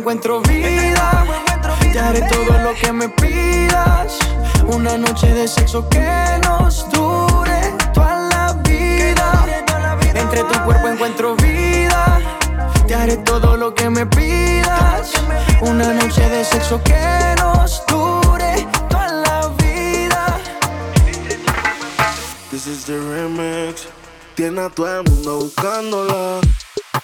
encuentro vida. Te haré todo lo que me pidas. Una noche de sexo que nos dure toda la vida. Entre tu cuerpo encuentro vida. Te haré todo lo que me pidas. Una noche de sexo que nos dure toda la vida. This is the remix. Tiene a todo el mundo buscándola.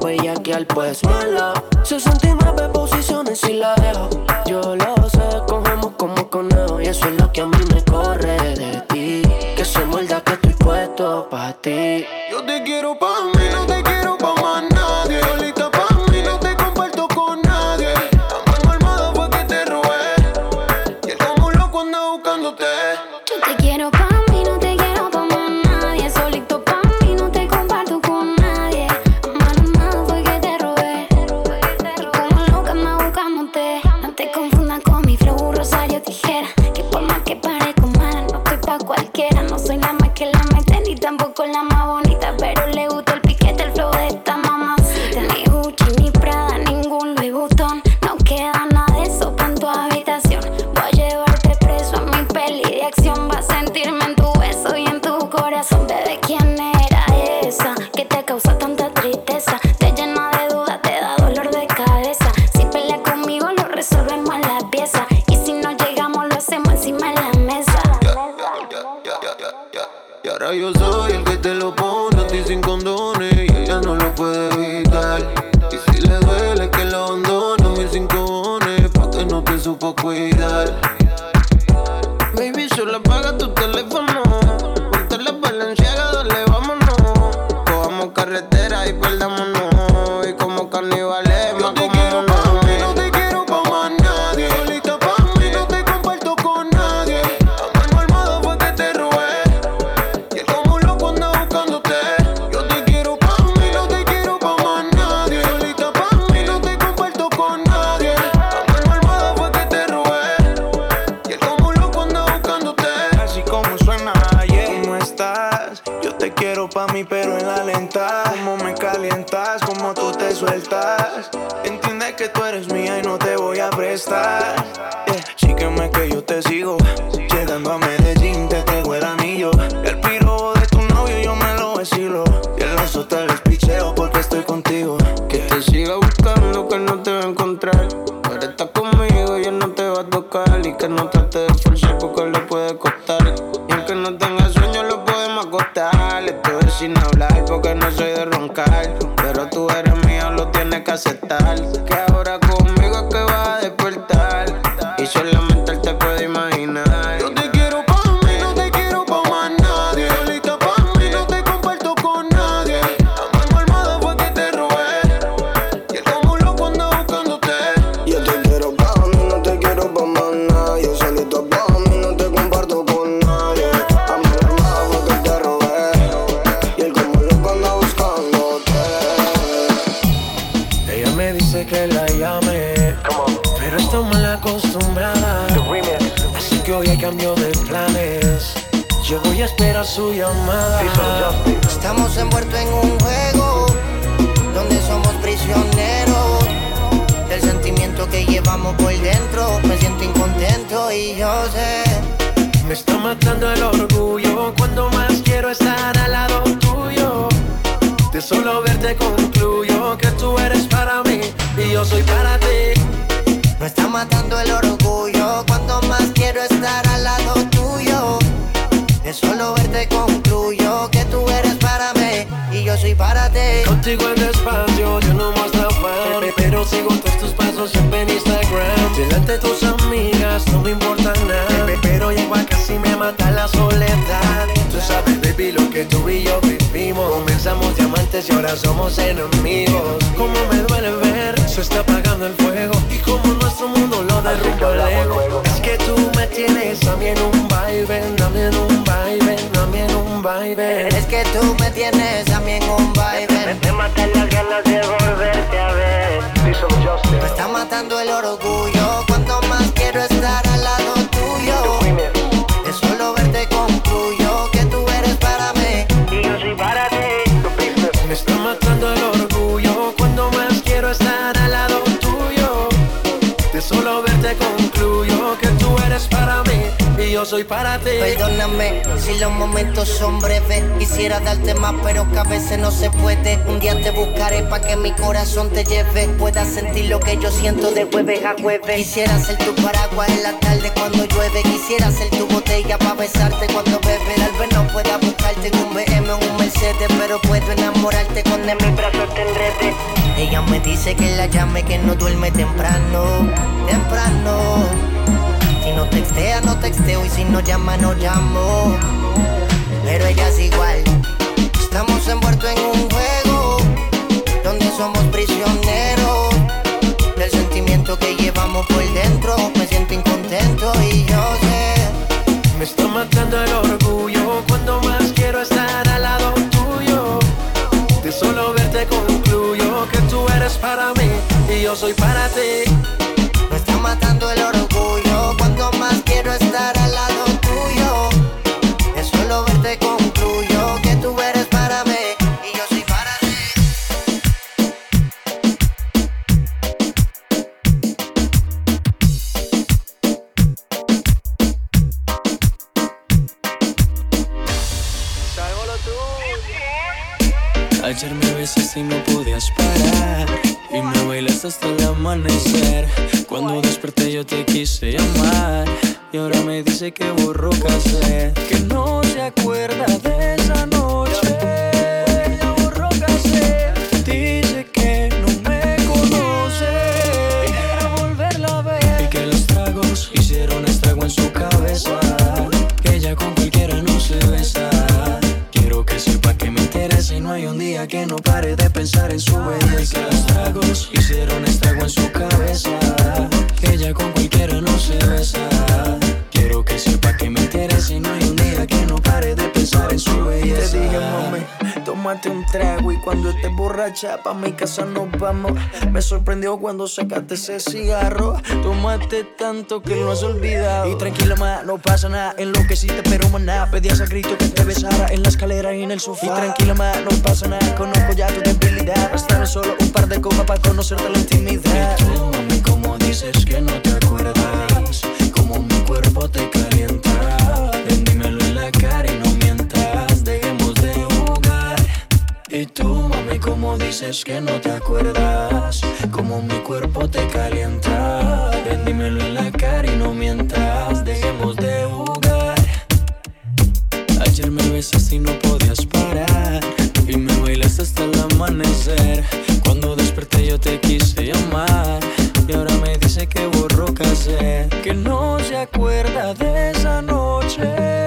Querías bellaquear, pues mala. 69 posiciones y la dejo. Yo lo sé, cogemos como conejo. Y eso es lo que a mí me corre de ti. Que se muerda que estoy puesto pa' ti. teléfono. Ponte la valenciaga, dale, vámonos. Cojamos carretera y perdámonos. y ahora somos enemigos. Como me duele ver, se está apagando el fuego y como nuestro mundo lo derrumba luego. Es que tú me tienes a mí en un baile, a mí en un baile, a mí en un baile. Es que tú me tienes a mí en un baile. Me, me matan las ganas de volverte a ver. Me está matando el orgullo cuando más quiero estar al lado soy para ti. Perdóname si los momentos son breves. Quisiera darte más, pero que a veces no se puede. Un día te buscaré pa' que mi corazón te lleve. Puedas sentir lo que yo siento de jueves a jueves. Quisiera ser tu paraguas en la tarde cuando llueve. Quisiera ser tu botella para besarte cuando bebe. Tal vez no pueda buscarte en un BM o un Mercedes, pero puedo enamorarte con en mis brazos te enrede. Ella me dice que la llame, que no duerme temprano, temprano. Si no textea, no texteo y si no llama, no llamo. Pero ella es igual. Estamos envueltos en un juego donde somos prisioneros del sentimiento que llevamos por dentro. Me siento incontento y yo sé. Me está matando el orgullo cuando más quiero estar al lado tuyo. De solo verte concluyo que tú eres para mí y yo soy para tómate un trago y cuando estés borracha pa' mi casa nos vamos. Me sorprendió cuando sacaste ese cigarro. Tomaste tanto que lo has olvidado. Y tranquila, ma, no pasa nada. En lo que sí te pero maná. Pedías a grito que te besara en la escalera y en el sofá. Y tranquila, ma, no pasa nada. Conozco ya tu debilidad. Bastaron solo un par de copas para conocerte la intimidad. Y tú, mami, como dices que no te acuerdas. Dices que no te acuerdas. Como mi cuerpo te calienta. Ven, en la cara y no mientas. Dejemos de jugar. Ayer me besaste y no podías parar. Y me bailaste hasta el amanecer. Cuando desperté yo te quise llamar. Y ahora me dice que borró cassette. Que no se acuerda de esa noche.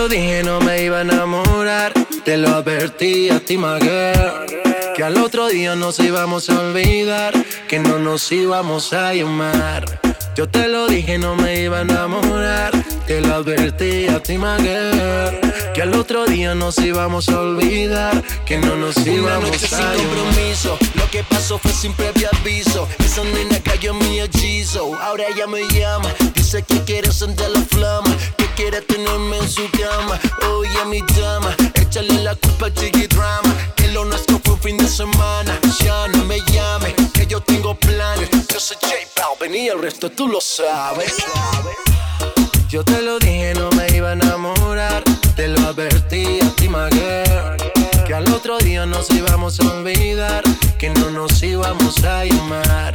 Lo dije, no me iba a enamorar. Te lo advertí a ti, my girl. Que al otro día nos íbamos a olvidar. Que no nos íbamos a llamar. Yo te lo dije, no me iba a enamorar. Te lo advertí a ti, my girl. Que al otro día nos íbamos a olvidar. Que no nos Una íbamos noche a sin llamar. compromiso, lo que pasó fue sin previo aviso. Esa nena cayó en mi hechizo, ahora ella me llama. Dice que quiere encender la flama, quiere tenerme en su cama. Oye, mi dama, échale la culpa a Chiqui Drama. Que lo nuestro fue un fin de semana. Ya no me llame, que yo tengo planes. Yo soy J Balvin y el resto tú lo sabes. Yo te lo dije, no me iba a enamorar. Te lo advertí a ti, my. Que al otro día nos íbamos a olvidar. Que no nos íbamos a llamar.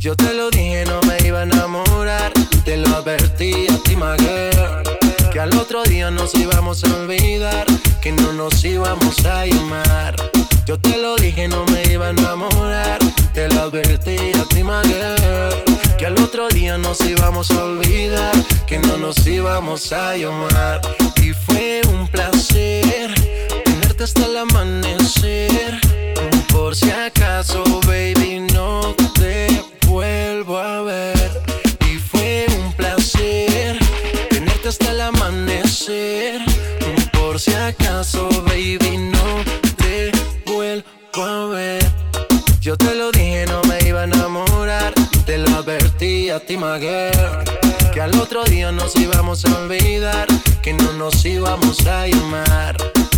Yo te lo dije, no me iba a enamorar. Te lo advertí a ti, my. Que al otro día nos íbamos a olvidar. Que no nos íbamos a llamar. Yo te lo dije, no me iba a enamorar. Te lo advertí a ti, my. Que al otro día nos íbamos a olvidar. Que no nos íbamos a llamar. Y fue un placer tenerte hasta el amanecer. Por si acaso, baby, no te vuelvo a ver. Y fue un placer tenerte hasta el amanecer. Por si acaso, baby, no te vuelvo a ver. Yo te lo dije, no me iba a enamorar. Te lo advertí a ti, my girl. Que al otro día nos íbamos a olvidar. Que no nos íbamos a llamar.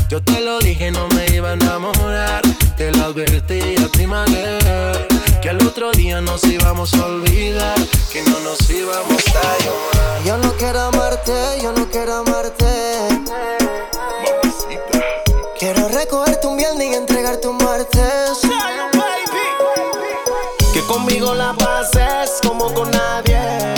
Yo te lo dije, no me iba a enamorar. Te lo advertí a ti, girl. Que al otro día nos íbamos a olvidar. Que no nos íbamos a llamar. Yo no quiero amarte, yo no quiero amarte. Quiero recogerte un viernes y entregarte un martes. Que conmigo la pases como con nadie.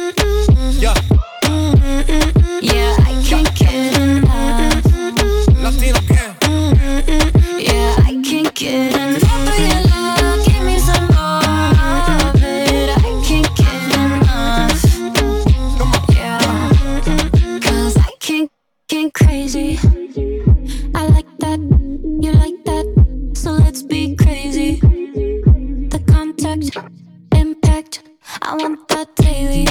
Yeah, I can't get enough. Latino Yeah, I can't get enough of your love. Give me some more of it. I can't get enough. Yeah, 'Cause I can't get crazy. I like that, you like that, so let's be crazy. The contact, impact, I want that daily.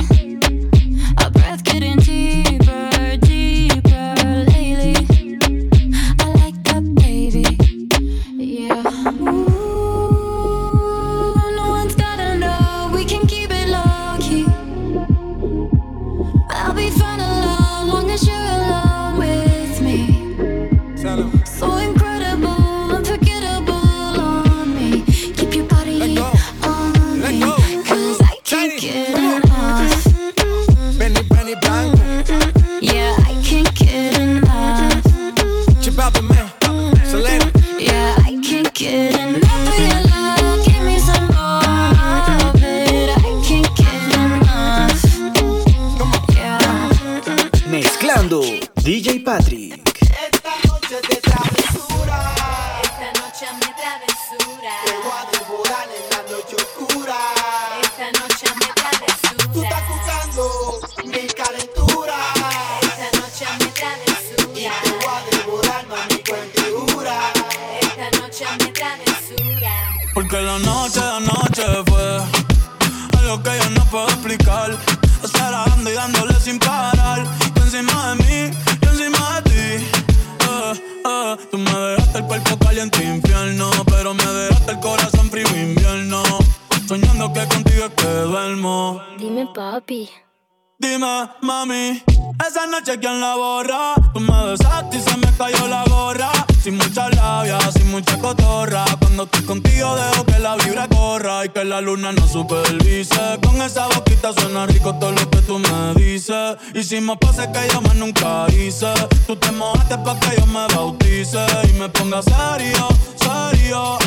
La luna no supervise. Con esa boquita suena rico todo lo que tú me dices. Hicimos pases que yo más nunca hice. Tú te mojaste pa' que yo me bautice y me ponga serio, serio.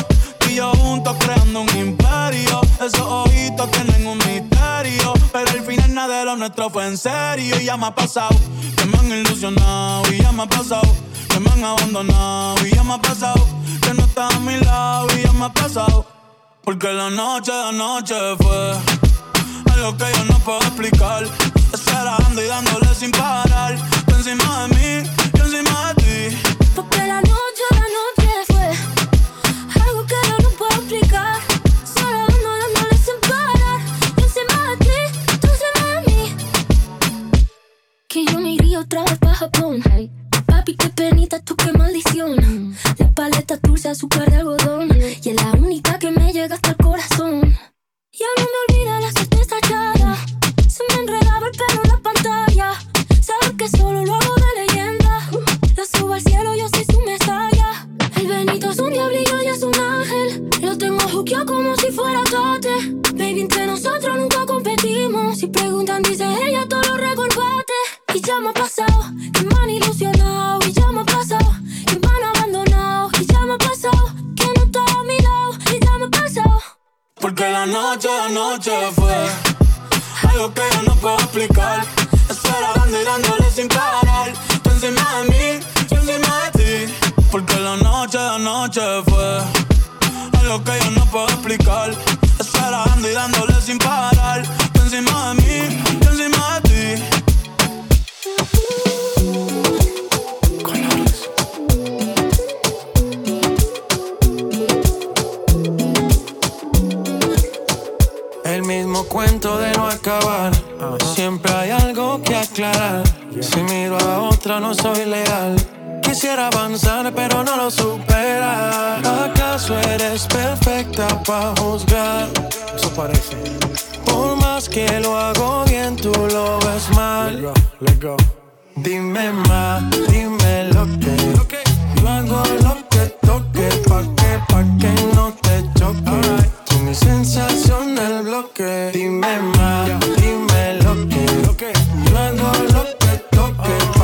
Y yo juntos creando un imperio. Esos ojitos tienen un misterio. Pero al final nada de lo nuestro fue en serio. Y ya me ha pasado que me han ilusionado. Y ya me ha pasado que me han abandonado. Y ya me ha pasado que no estás a mi lado. Y ya me ha pasado. Porque la noche de anoche fue algo que yo no puedo explicar. Esperando y dándole sin parar. Tú encima de mí, yo encima de ti. Porque la noche, la noche fue algo que yo no puedo explicar. Solo dándole sin parar. Yo encima de ti, tú encima de mí. Que yo me iría otra vez para Japón. Papi, qué penita, tú qué maldición. La paleta dulce, azúcar de algodón. Y es la única que me llega hasta el corazón. Ya no me olvida la certeza echada. Se me enredaba el pelo en la pantalla. Saber que solo lo hago de leyenda. La subo al cielo, yo soy su mesaya. El Benito es un diablillo y es un ángel. Lo tengo juqueado como si fuera tate. Baby, entre nosotros nunca competimos. Si preguntan, dice ella, todo lo recorbate. Y ya me ha pasado, noche anoche fue algo que yo no puedo explicar. Esperando y dándole sin parar. Tú encima de mí, yo encima de ti. Porque la noche anoche fue algo que yo no puedo explicar. Esperando y dándole sin parar. Tú encima de mí, cuento de no acabar. Siempre hay algo que aclarar. Si miro a otra, no soy leal. Quisiera avanzar, pero no lo supera. ¿Acaso eres perfecta para juzgar? Eso parece. Por más que lo hago bien, tú lo ves mal. Dime más, dime lo que. Yo hago lo que toque, pa' que, pa' que no te choque mi sensación del bloque. Dime más, dime lo que, lo que. Yo hago lo que toque.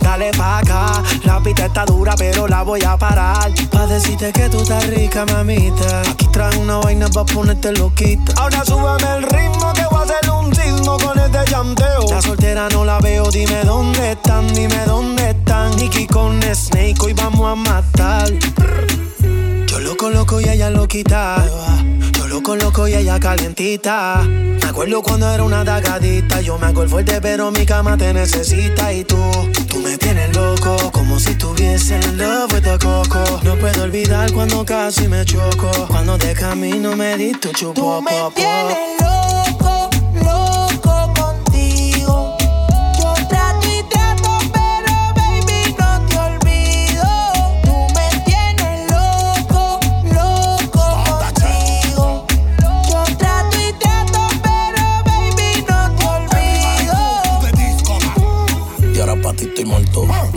dale pa' acá. La pita está dura, pero la voy a parar. Pa' decirte que tú estás rica, mamita. Aquí traje una vaina pa' ponerte loquita. Ahora súbame el ritmo que voy a hacer un sismo con este llanteo. La soltera no la veo, dime dónde están, dime dónde están. Nicky con Snake, hoy vamos a matar. Yo lo coloco y ella lo quita. Yo lo coloco y ella calientita acuerdo cuando era una dagadita. Yo me hago el fuerte, pero mi cama te necesita. Y tú, tú me tienes loco, como si estuviese en love with the coco. No puedo olvidar cuando casi me choco. Cuando de camino me di tu chupo. Tú loco.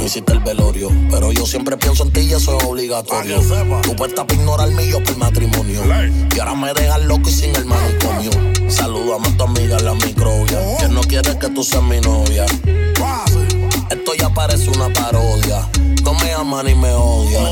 me hiciste el velorio. Pero yo siempre pienso en ti y eso es obligatorio. Tú puestas para ignorarme y yo por matrimonio. Y ahora me dejas loco y sin el manicomio. Saludame a tu amiga, la microbia. Que no quiere que tú seas mi novia. Esto ya parece una parodia. No me aman ni me odian.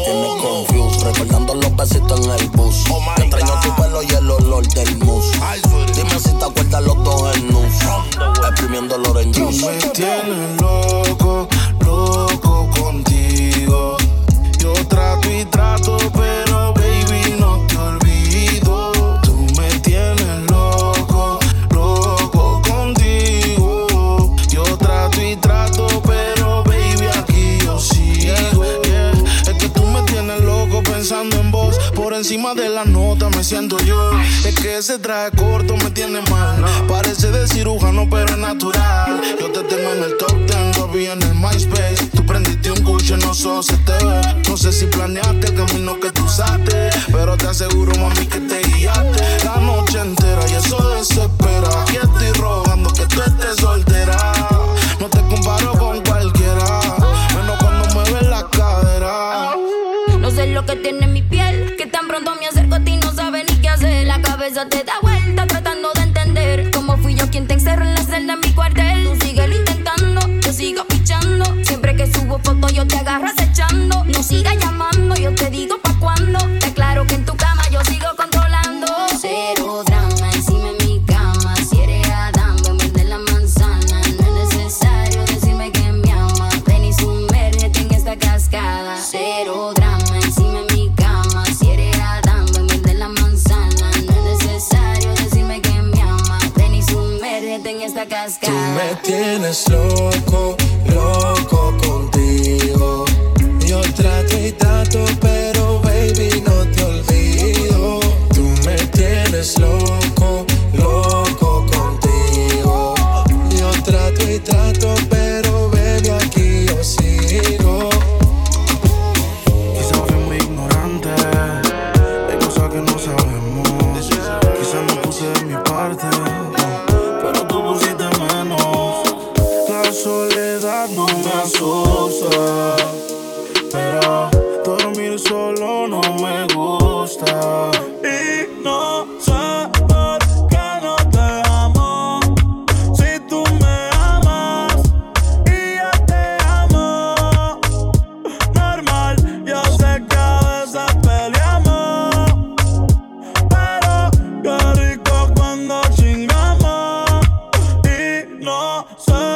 no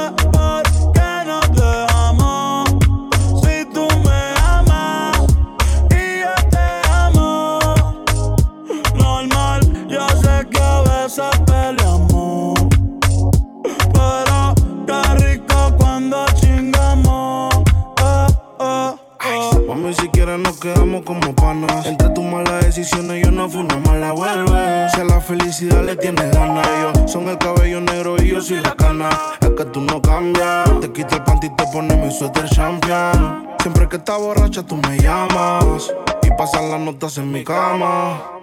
estás en mi cama.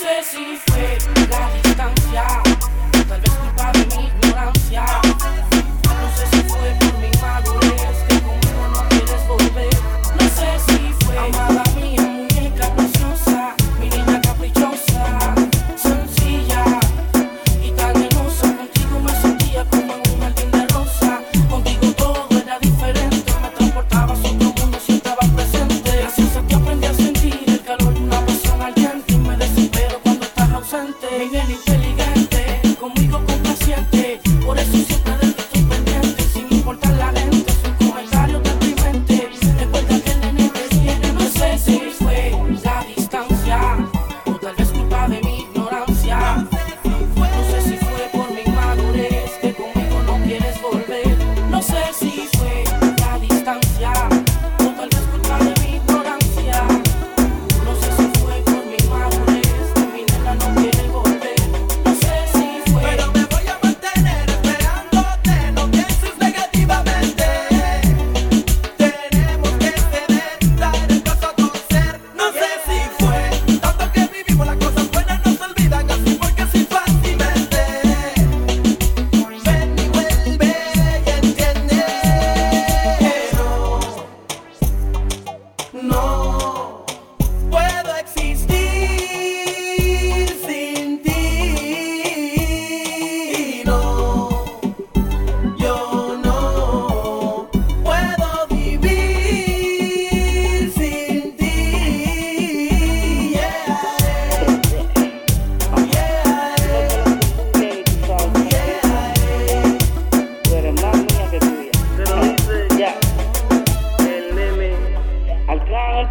sé si fue la distancia.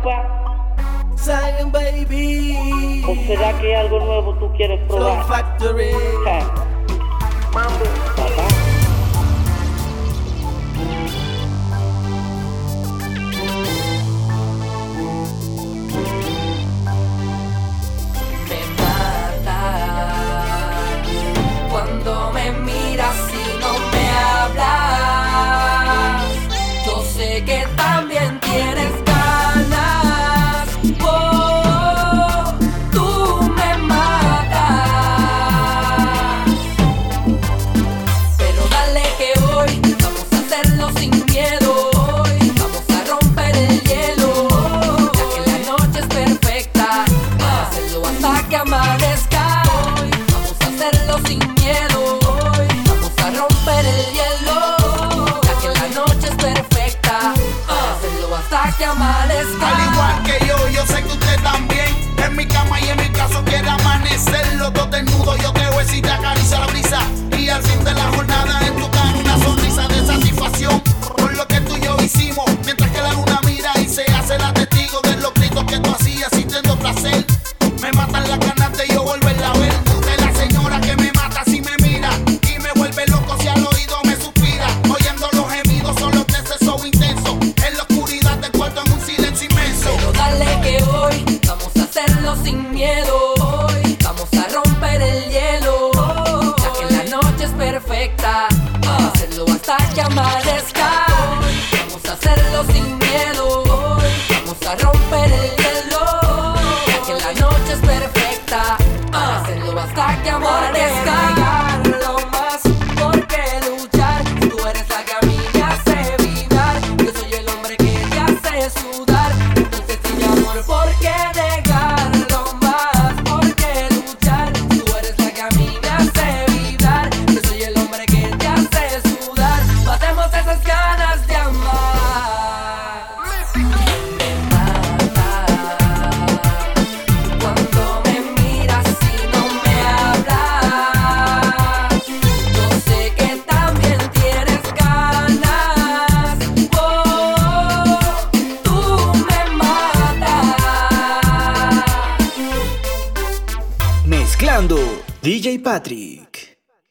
Tupac? Zion, baby. ¿O será que algo nuevo tú quieres probar? Factory. Ja. Mambo.